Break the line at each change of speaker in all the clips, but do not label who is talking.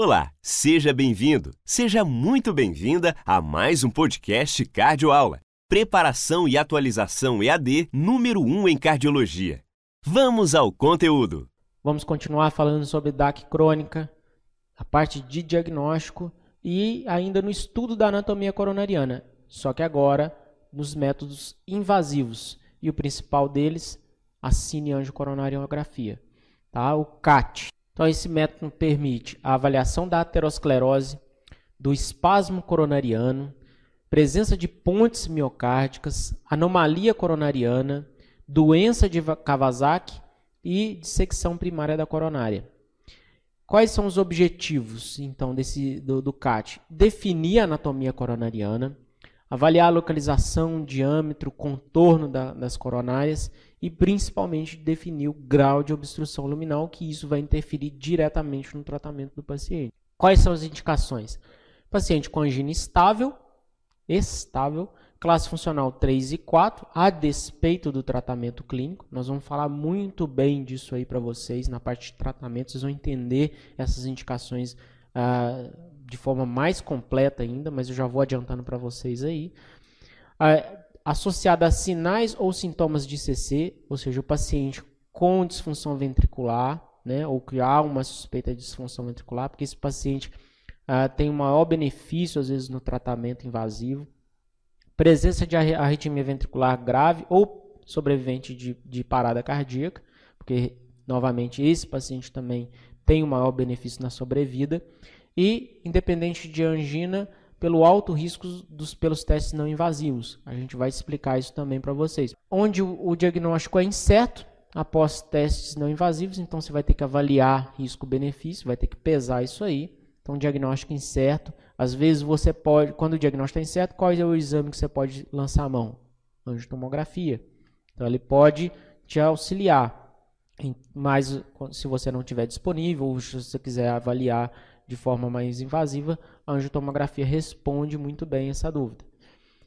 Olá, seja bem-vindo, seja muito bem-vinda a mais um podcast Cardio Aula. Preparação e atualização EAD número 1 em cardiologia. Vamos ao conteúdo.
Vamos continuar falando sobre DAC crônica, a parte de diagnóstico e ainda no estudo da anatomia coronariana, só que agora nos métodos invasivos. E o principal deles, a cineangiocoronariografia, tá? o CAT. Então, esse método permite a avaliação da aterosclerose, do espasmo coronariano, presença de pontes miocárdicas, anomalia coronariana, doença de Kawasaki e dissecção primária da coronária. Quais são os objetivos, então, desse, do, do CAT? Definir a anatomia coronariana, avaliar a localização, diâmetro, contorno da, das coronárias e principalmente definir o grau de obstrução luminal, que isso vai interferir diretamente no tratamento do paciente. Quais são as indicações? Paciente com angina estável, estável, classe funcional 3 e 4, a despeito do tratamento clínico. Nós vamos falar muito bem disso aí para vocês na parte de tratamento, vocês vão entender essas indicações ah, de forma mais completa ainda, mas eu já vou adiantando para vocês aí. Associada a sinais ou sintomas de CC, ou seja, o paciente com disfunção ventricular, né, ou que há uma suspeita de disfunção ventricular, porque esse paciente ah, tem maior benefício, às vezes, no tratamento invasivo. Presença de arritmia ventricular grave ou sobrevivente de, de parada cardíaca, porque, novamente, esse paciente também tem um maior benefício na sobrevida. E, independente de angina, pelo alto risco dos, pelos testes não invasivos. A gente vai explicar isso também para vocês. Onde o, o, diagnóstico é incerto após testes não invasivos, então você vai ter que avaliar risco-benefício, vai ter que pesar isso aí. Então, diagnóstico incerto. Às vezes você pode, quando o diagnóstico é incerto, qual é o exame que você pode lançar a mão? Angiotomografia. Então, ele pode te auxiliar. Mas se você não tiver disponível, ou se você quiser avaliar de forma mais invasiva, a angiotomografia responde muito bem essa dúvida.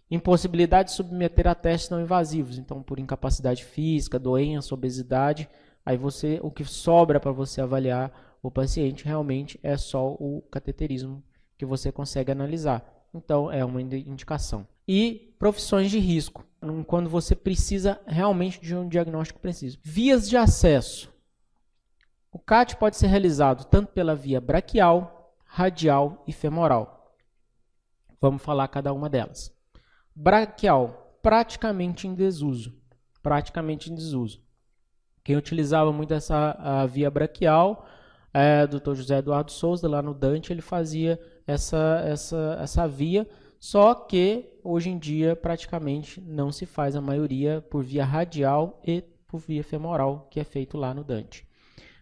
Impossibilidade de submeter a testes não invasivos, então por incapacidade física, doença, obesidade, aí você o que sobra para você avaliar o paciente realmente é só o cateterismo que você consegue analisar. Então é uma indicação. E profissões de risco, quando você precisa realmente de um diagnóstico preciso. Vias de acesso. O CAT pode ser realizado tanto pela via braquial, radial e femoral. Vamos falar cada uma delas. Braquial, praticamente em desuso. Praticamente em desuso. Quem utilizava muito essa via braquial é o Dr. José Eduardo Souza, lá no Dante, ele fazia essa, essa, essa via, só que hoje em dia praticamente não se faz a maioria por via radial e por via femoral, que é feito lá no Dante.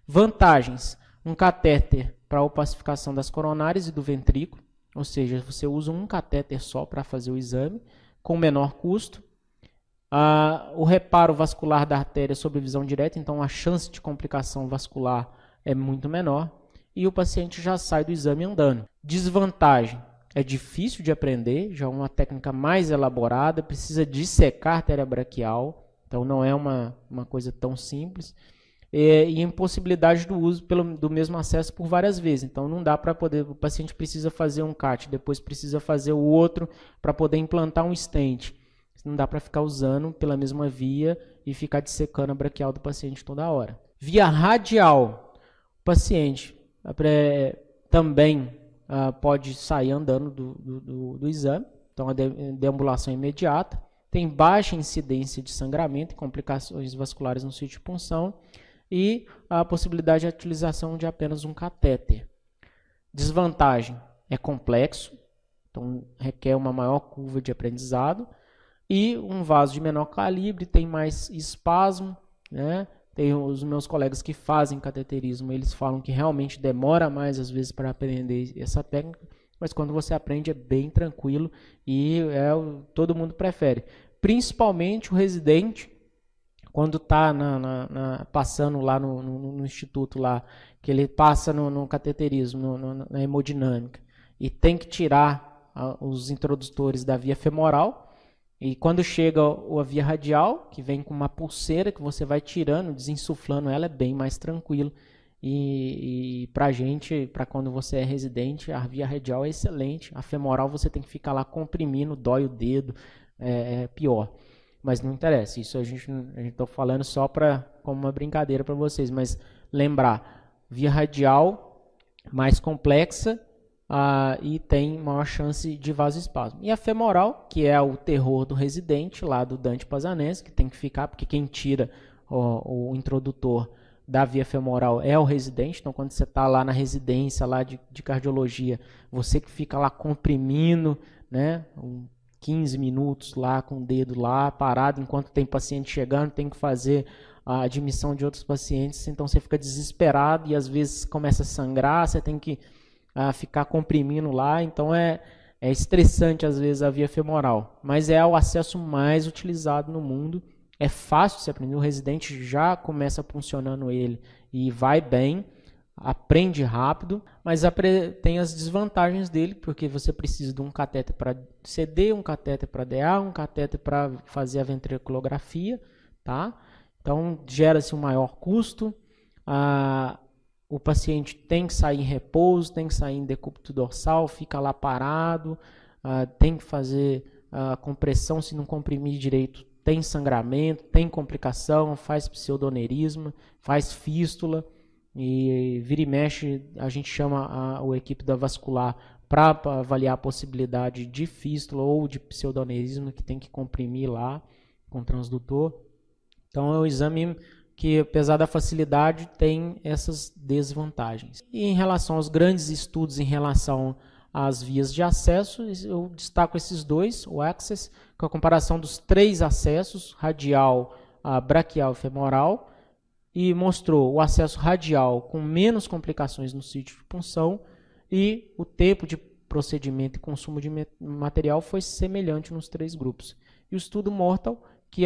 Vantagens: um catéter para opacificação das coronárias e do ventrículo, ou seja, você usa um catéter só para fazer o exame, com menor custo. Ah, o reparo vascular da artéria sob visão direta, então a chance de complicação vascular é muito menor. E o paciente já sai do exame andando. Desvantagem: é difícil de aprender, já é uma técnica mais elaborada, precisa dissecar a artéria braquial, então não é uma, uma coisa tão simples é, e impossibilidade do uso pelo, do mesmo acesso por várias vezes. Então não dá para poder, o paciente precisa fazer um CAT, depois precisa fazer o outro para poder implantar um stent. Não dá para ficar usando pela mesma via e ficar dissecando a braquial do paciente toda hora. Via radial, o paciente também ah, pode sair andando do, do, do, do exame, então a deambulação imediata, tem baixa incidência de sangramento e complicações vasculares no sítio de punção e a possibilidade de utilização de apenas um catéter. Desvantagem é complexo, então requer uma maior curva de aprendizado e um vaso de menor calibre tem mais espasmo, né? Tem os meus colegas que fazem cateterismo, eles falam que realmente demora mais às vezes para aprender essa técnica, mas quando você aprende é bem tranquilo e é, todo mundo prefere. Principalmente o residente quando está passando lá no, no, no, instituto lá, que ele passa no, no cateterismo, na hemodinâmica, e tem que tirar a, os introdutores da via femoral, e quando chega a via radial, que vem com uma pulseira que você vai tirando, desinsuflando ela, é bem mais tranquilo. E, e para gente, para quando você é residente, a via radial é excelente. A femoral você tem que ficar lá comprimindo, dói o dedo, é, é pior. Mas não interessa, isso a gente a tá falando só para como uma brincadeira para vocês, mas lembrar, via radial mais complexa uh, e tem maior chance de vasoespasmo. E a femoral, que é o terror do residente lá do Dante Pazanese, que tem que ficar porque quem tira o, o introdutor da via femoral é o residente. Então, quando você está lá na residência lá de, de, cardiologia, você que fica lá comprimindo, né, um 15 minutos lá com o dedo lá parado, enquanto tem paciente chegando, tem que fazer a admissão de outros pacientes. Então, você fica desesperado e às vezes começa a sangrar, você tem que uh, ficar comprimindo lá. Então, é, é estressante às vezes a via femoral, mas é o acesso mais utilizado no mundo é fácil se aprender. O residente já começa funcionando ele e vai bem, aprende rápido, mas tem as desvantagens dele, porque você precisa de um catéter para CD, um catéter para DA, um catéter para fazer a ventriculografia, tá? Então gera-se um maior custo. Ah, o paciente tem que sair em repouso, tem que sair em decúbito dorsal, fica lá parado, ah, tem que fazer a compressão, se não comprimir direito, tem sangramento, tem complicação, faz pseudoneirismo, faz fístula e vira e mexe, a gente chama a, a equipe da vascular para avaliar a possibilidade de fístula ou de pseudoneirismo que tem que comprimir lá com transdutor. Então é um exame que, apesar da facilidade, tem essas desvantagens. E em relação aos grandes estudos em relação às vias de acesso, eu destaco esses dois, o Access, com a comparação dos três acessos, radial, braquial e femoral, e mostrou o acesso radial com menos complicações no sítio de punção e o tempo de procedimento e consumo de material foi semelhante nos três grupos. E o estudo Mortal, que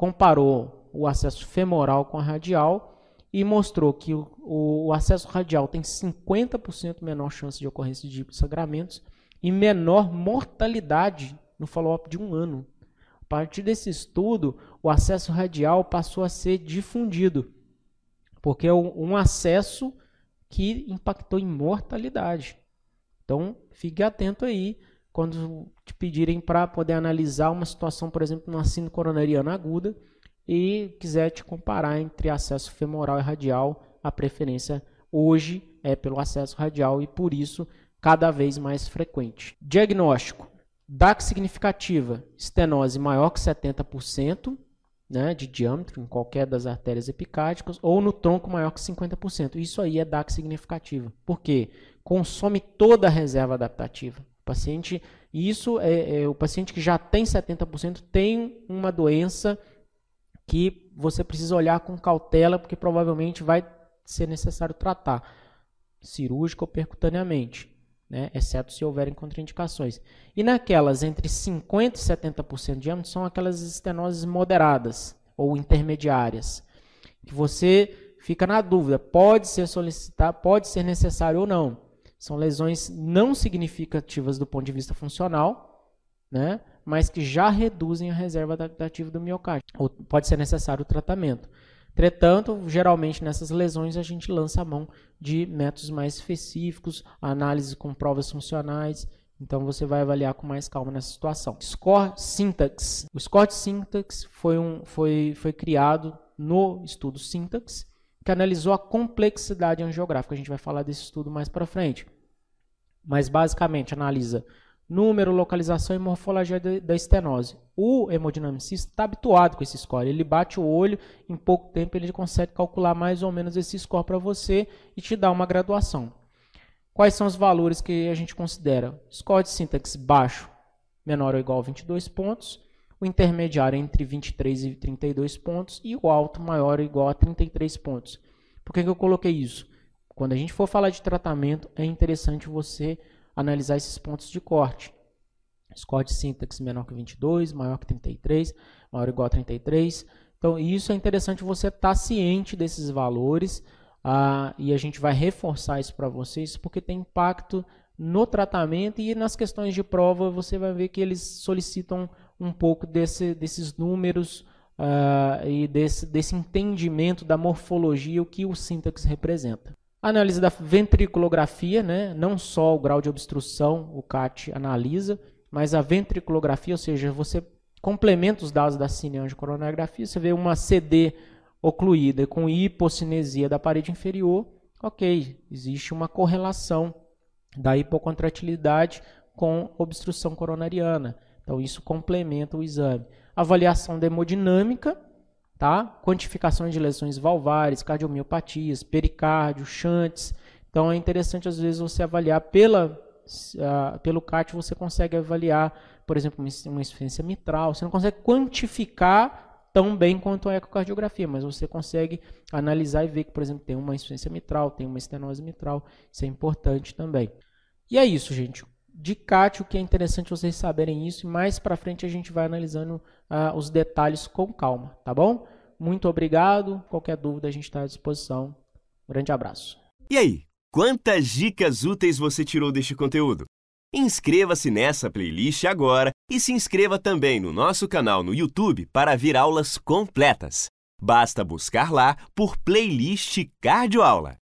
comparou o acesso femoral com a radial, e mostrou que o, o acesso radial tem 50% menor chance de ocorrência de sangramentos e menor mortalidade no follow-up de um ano. A partir desse estudo, o acesso radial passou a ser difundido, porque é um acesso que impactou em mortalidade. Então, fique atento aí quando te pedirem para poder analisar uma situação, por exemplo, numa síndrome coronariana aguda, e quiser te comparar entre acesso femoral e radial, a preferência hoje é pelo acesso radial e por isso cada vez mais frequente. Diagnóstico: DAC significativa, estenose maior que 70%, né, de diâmetro em qualquer das artérias epicárdicas ou no tronco maior que 50%. Isso aí é DAC significativa. Por quê? Consome toda a reserva adaptativa. O paciente, isso é, é o paciente que já tem 70% tem uma doença que você precisa olhar com cautela, porque provavelmente vai ser necessário tratar cirúrgica ou percutaneamente, né? exceto se houverem contraindicações. E naquelas entre 50% e 70% de diâmetro são aquelas estenoses moderadas ou intermediárias, que você fica na dúvida, pode ser solicitar, pode ser necessário ou não. São lesões não significativas do ponto de vista funcional, né? mas que já reduzem a reserva adaptativa do miocárdio. Ou pode ser necessário o tratamento. Entretanto, geralmente nessas lesões a gente lança a mão de métodos mais específicos, análise com provas funcionais. Então você vai avaliar com mais calma nessa situação. Score Syntax. O Score Syntax foi, um, foi, foi criado no estudo Syntax, que analisou a complexidade angiográfica. A gente vai falar desse estudo mais para frente. Mas basicamente analisa número, localização e morfologia da estenose. O hemodinamicista está habituado com esse score. Ele bate o olho, em pouco tempo ele consegue calcular mais ou menos esse score para você e te dá uma graduação. Quais são os valores que a gente considera? Score de sintaxe baixo, menor ou igual a 22 pontos. O intermediário entre 23 e 32 pontos. E o alto maior ou igual a 33 pontos. Por que, que eu coloquei isso? Quando a gente for falar de tratamento, é interessante você analisar esses pontos de corte. Score de sintaxe menor que 22, maior que 33, maior ou igual a 33. Então, isso é interessante você estar tá ciente desses valores ah, e a gente vai reforçar isso para vocês porque tem impacto no tratamento e nas questões de prova você vai ver que eles solicitam um pouco desse, desses números
uh, e desse, desse entendimento da morfologia, o que o síntese representa. Análise da ventriculografia, né? não só o grau de obstrução o CAT analisa, mas a ventriculografia, ou seja, você complementa os dados da cineangiocoronariografia, você vê uma CD ocluída com hipocinesia da parede inferior, ok, existe uma correlação da hipocontratilidade com obstrução coronariana. Então, isso complementa o exame. Avaliação da hemodinâmica, tá? quantificação de lesões valvares, cardiomiopatias, pericárdio, shunts. Então é interessante às vezes você avaliar pela, uh, pelo CAT, você consegue avaliar, por exemplo, uma insuficiência mitral. Você não consegue quantificar tão bem quanto a ecocardiografia, mas você consegue analisar e ver que, por exemplo, tem uma insuficiência mitral, tem uma estenose mitral. Isso é importante também. E é isso, gente de CAT, o que é interessante vocês saberem isso, e mais para frente a gente vai analisando uh, os detalhes com calma, tá bom? Muito obrigado. Qualquer dúvida a gente está à disposição. Grande abraço.
E aí, quantas dicas úteis você tirou deste conteúdo? Inscreva-se nessa playlist agora e se inscreva também no nosso canal no YouTube para vir aulas completas. Basta buscar lá por playlist Cardioaula.